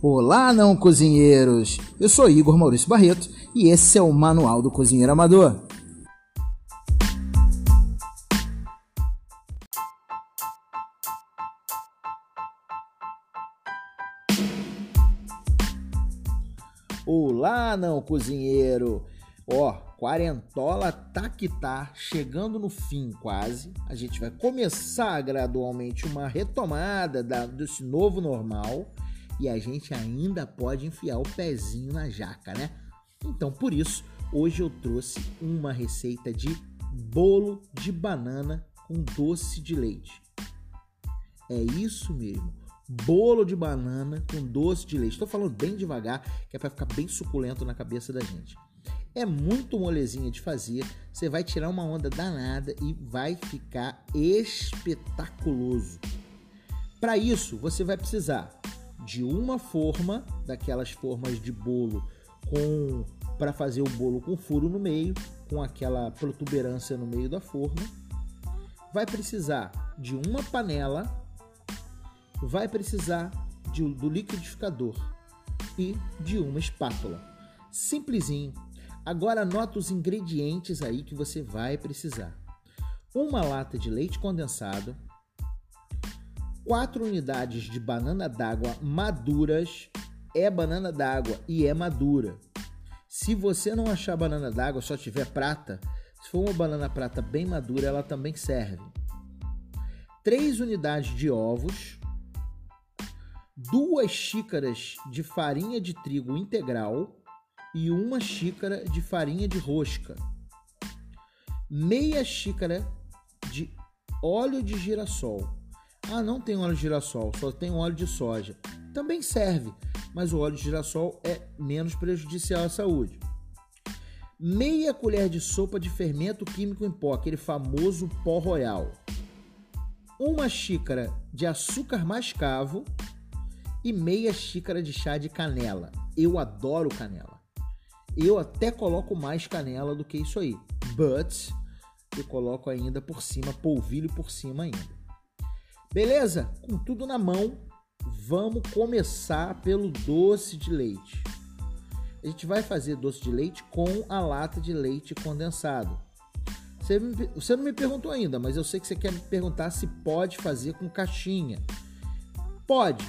Olá, não cozinheiros! Eu sou Igor Maurício Barreto e esse é o Manual do Cozinheiro Amador. Olá, não cozinheiro! Ó, quarentola tá que tá, chegando no fim quase. A gente vai começar gradualmente uma retomada da, desse novo normal e a gente ainda pode enfiar o pezinho na jaca, né? Então, por isso, hoje eu trouxe uma receita de bolo de banana com doce de leite. É isso mesmo, bolo de banana com doce de leite. Estou falando bem devagar, que é para ficar bem suculento na cabeça da gente. É muito molezinha de fazer, você vai tirar uma onda danada e vai ficar espetaculoso. Para isso, você vai precisar de uma forma, daquelas formas de bolo com para fazer o bolo com furo no meio, com aquela protuberância no meio da forma. Vai precisar de uma panela, vai precisar de, do liquidificador e de uma espátula. Simplesinho. Agora anota os ingredientes aí que você vai precisar. Uma lata de leite condensado, 4 unidades de banana d'água maduras. É banana d'água e é madura. Se você não achar banana d'água, só tiver prata, se for uma banana prata bem madura, ela também serve. 3 unidades de ovos, 2 xícaras de farinha de trigo integral e uma xícara de farinha de rosca, meia xícara de óleo de girassol, ah, não tem óleo de girassol, só tem óleo de soja. Também serve, mas o óleo de girassol é menos prejudicial à saúde. Meia colher de sopa de fermento químico em pó, aquele famoso pó royal. Uma xícara de açúcar mascavo e meia xícara de chá de canela. Eu adoro canela. Eu até coloco mais canela do que isso aí. But eu coloco ainda por cima, polvilho por cima ainda. Beleza? Com tudo na mão, vamos começar pelo doce de leite. A gente vai fazer doce de leite com a lata de leite condensado. Você, me, você não me perguntou ainda, mas eu sei que você quer me perguntar se pode fazer com caixinha. Pode,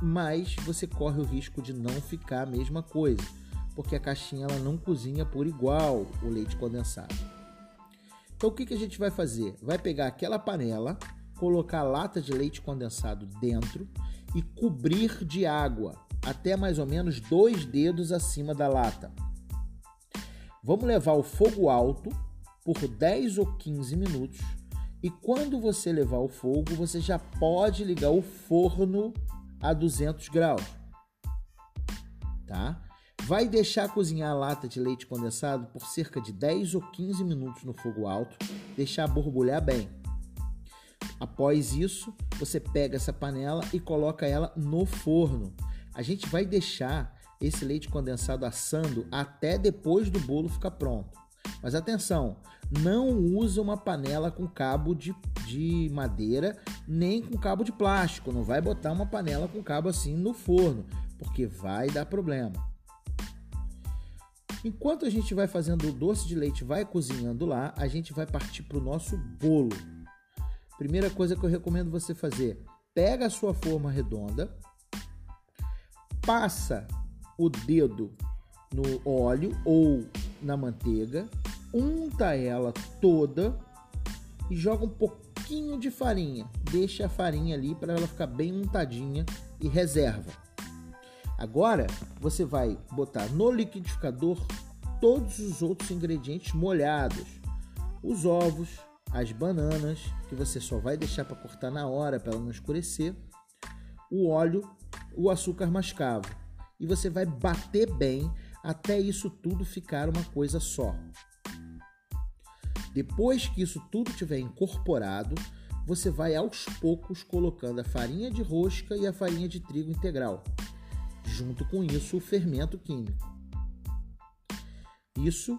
mas você corre o risco de não ficar a mesma coisa, porque a caixinha ela não cozinha por igual o leite condensado. Então o que, que a gente vai fazer? Vai pegar aquela panela colocar lata de leite condensado dentro e cobrir de água até mais ou menos dois dedos acima da lata. Vamos levar o fogo alto por 10 ou 15 minutos e quando você levar o fogo, você já pode ligar o forno a 200 graus. Tá? Vai deixar cozinhar a lata de leite condensado por cerca de 10 ou 15 minutos no fogo alto, deixar borbulhar bem. Após isso, você pega essa panela e coloca ela no forno. A gente vai deixar esse leite condensado assando até depois do bolo ficar pronto. Mas atenção, não usa uma panela com cabo de, de madeira nem com cabo de plástico. Não vai botar uma panela com cabo assim no forno, porque vai dar problema. Enquanto a gente vai fazendo o doce de leite, vai cozinhando lá, a gente vai partir para o nosso bolo. Primeira coisa que eu recomendo você fazer: pega a sua forma redonda, passa o dedo no óleo ou na manteiga, unta ela toda e joga um pouquinho de farinha. Deixa a farinha ali para ela ficar bem untadinha e reserva. Agora você vai botar no liquidificador todos os outros ingredientes molhados: os ovos, as bananas, que você só vai deixar para cortar na hora para ela não escurecer, o óleo, o açúcar mascavo. E você vai bater bem até isso tudo ficar uma coisa só. Depois que isso tudo tiver incorporado, você vai aos poucos colocando a farinha de rosca e a farinha de trigo integral. Junto com isso, o fermento químico. Isso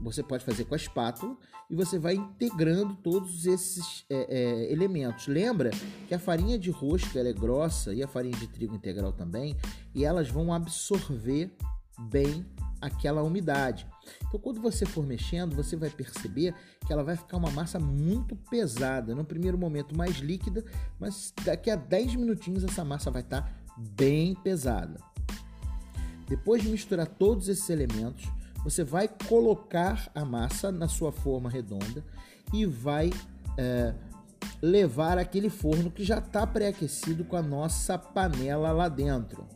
você pode fazer com a espátula e você vai integrando todos esses é, é, elementos. Lembra que a farinha de rosca é grossa e a farinha de trigo integral também, e elas vão absorver bem aquela umidade. Então, quando você for mexendo, você vai perceber que ela vai ficar uma massa muito pesada. No primeiro momento, mais líquida, mas daqui a 10 minutinhos essa massa vai estar bem pesada. Depois de misturar todos esses elementos, você vai colocar a massa na sua forma redonda e vai é, levar aquele forno que já está pré-aquecido com a nossa panela lá dentro.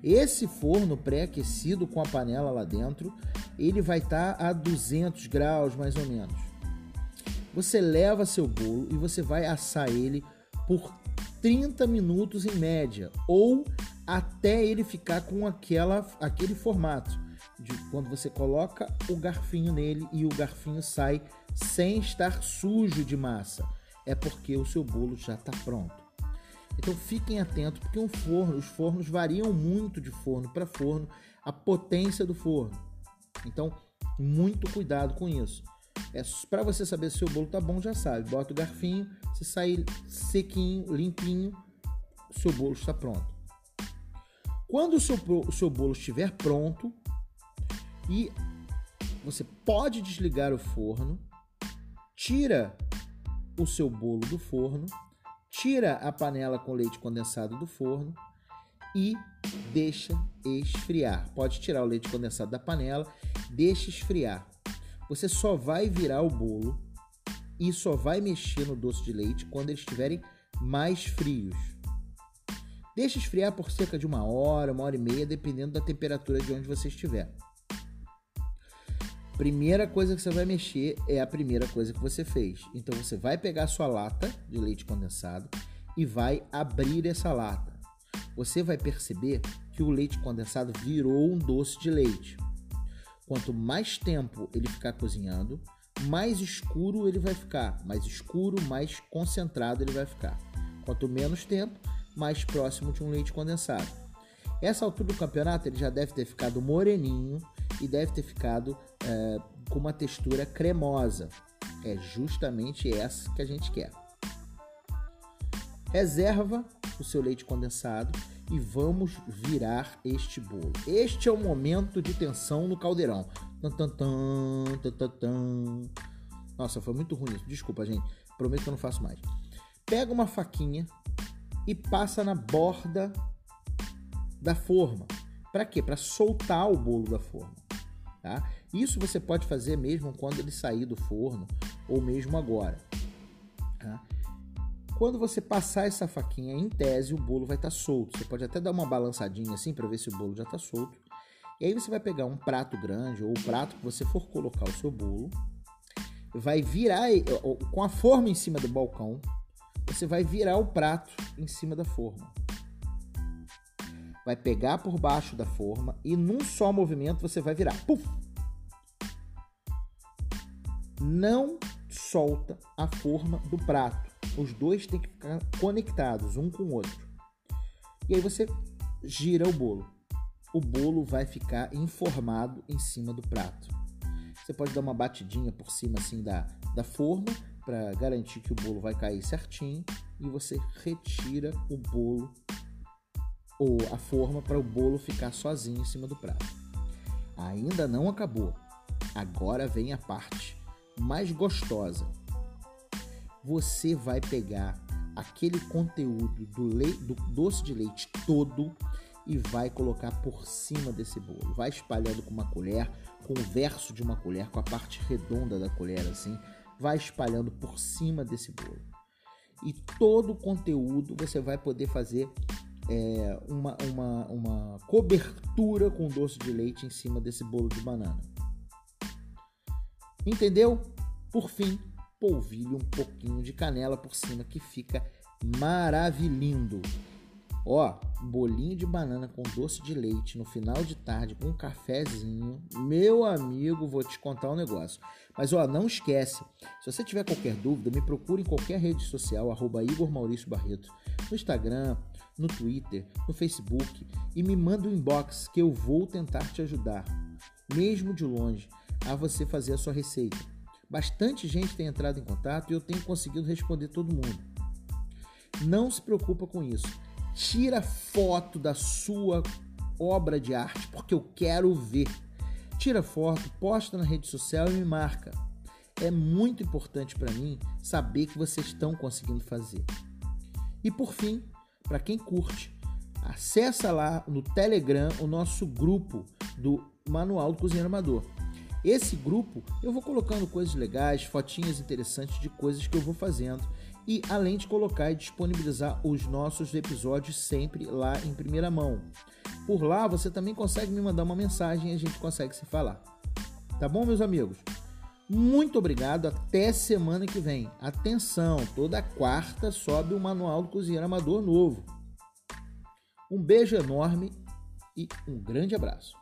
Esse forno pré-aquecido com a panela lá dentro, ele vai estar tá a 200 graus mais ou menos. Você leva seu bolo e você vai assar ele por 30 minutos em média ou até ele ficar com aquela, aquele formato de quando você coloca o garfinho nele e o garfinho sai sem estar sujo de massa. É porque o seu bolo já está pronto. Então fiquem atentos porque um forno, os fornos variam muito de forno para forno, a potência do forno. Então, muito cuidado com isso. É para você saber se o bolo tá bom, já sabe. Bota o garfinho, se sair sequinho, limpinho, seu bolo está pronto. Quando o seu, o seu bolo estiver pronto, e você pode desligar o forno, tira o seu bolo do forno, tira a panela com leite condensado do forno e deixa esfriar. Pode tirar o leite condensado da panela, deixa esfriar. Você só vai virar o bolo e só vai mexer no doce de leite quando eles estiverem mais frios. Deixa esfriar por cerca de uma hora, uma hora e meia, dependendo da temperatura de onde você estiver. Primeira coisa que você vai mexer é a primeira coisa que você fez. Então você vai pegar a sua lata de leite condensado e vai abrir essa lata. Você vai perceber que o leite condensado virou um doce de leite. Quanto mais tempo ele ficar cozinhando, mais escuro ele vai ficar. Mais escuro, mais concentrado ele vai ficar. Quanto menos tempo, mais próximo de um leite condensado. Essa altura do campeonato ele já deve ter ficado moreninho e deve ter ficado é, com uma textura cremosa. É justamente essa que a gente quer. Reserva o seu leite condensado e vamos virar este bolo. Este é o momento de tensão no caldeirão. Nossa, foi muito ruim isso. Desculpa, gente. Prometo que eu não faço mais. Pega uma faquinha e passa na borda da forma. Para quê? Para soltar o bolo da forma. Tá? Isso você pode fazer mesmo quando ele sair do forno ou mesmo agora. Tá? Quando você passar essa faquinha, em tese, o bolo vai estar tá solto. Você pode até dar uma balançadinha assim para ver se o bolo já está solto. E aí você vai pegar um prato grande ou o prato que você for colocar o seu bolo, vai virar com a forma em cima do balcão, você vai virar o prato em cima da forma vai pegar por baixo da forma e num só movimento você vai virar. Puf! Não solta a forma do prato. Os dois têm que ficar conectados um com o outro. E aí você gira o bolo. O bolo vai ficar informado em cima do prato. Você pode dar uma batidinha por cima assim da, da forma para garantir que o bolo vai cair certinho e você retira o bolo ou a forma para o bolo ficar sozinho em cima do prato. Ainda não acabou. Agora vem a parte mais gostosa. Você vai pegar aquele conteúdo do, do doce de leite todo e vai colocar por cima desse bolo. Vai espalhando com uma colher, com o verso de uma colher, com a parte redonda da colher assim, vai espalhando por cima desse bolo. E todo o conteúdo você vai poder fazer é, uma, uma, uma cobertura com doce de leite em cima desse bolo de banana. Entendeu? Por fim, polvilhe um pouquinho de canela por cima que fica maravilhindo. Ó, bolinho de banana com doce de leite no final de tarde com um cafezinho. Meu amigo, vou te contar um negócio. Mas ó, não esquece, se você tiver qualquer dúvida, me procure em qualquer rede social, arroba Igor Maurício Barreto, no Instagram, no Twitter, no Facebook e me manda um inbox que eu vou tentar te ajudar, mesmo de longe. a você fazer a sua receita. Bastante gente tem entrado em contato e eu tenho conseguido responder todo mundo. Não se preocupa com isso. Tira foto da sua obra de arte, porque eu quero ver. Tira foto, posta na rede social e me marca. É muito importante para mim saber que vocês estão conseguindo fazer. E por fim, para quem curte, acessa lá no Telegram o nosso grupo do Manual do Cozinheiro Amador. Esse grupo eu vou colocando coisas legais, fotinhas interessantes de coisas que eu vou fazendo e além de colocar e disponibilizar os nossos episódios sempre lá em primeira mão. Por lá você também consegue me mandar uma mensagem e a gente consegue se falar. Tá bom, meus amigos? Muito obrigado, até semana que vem. Atenção, toda quarta sobe o Manual do Cozinheiro Amador novo. Um beijo enorme e um grande abraço.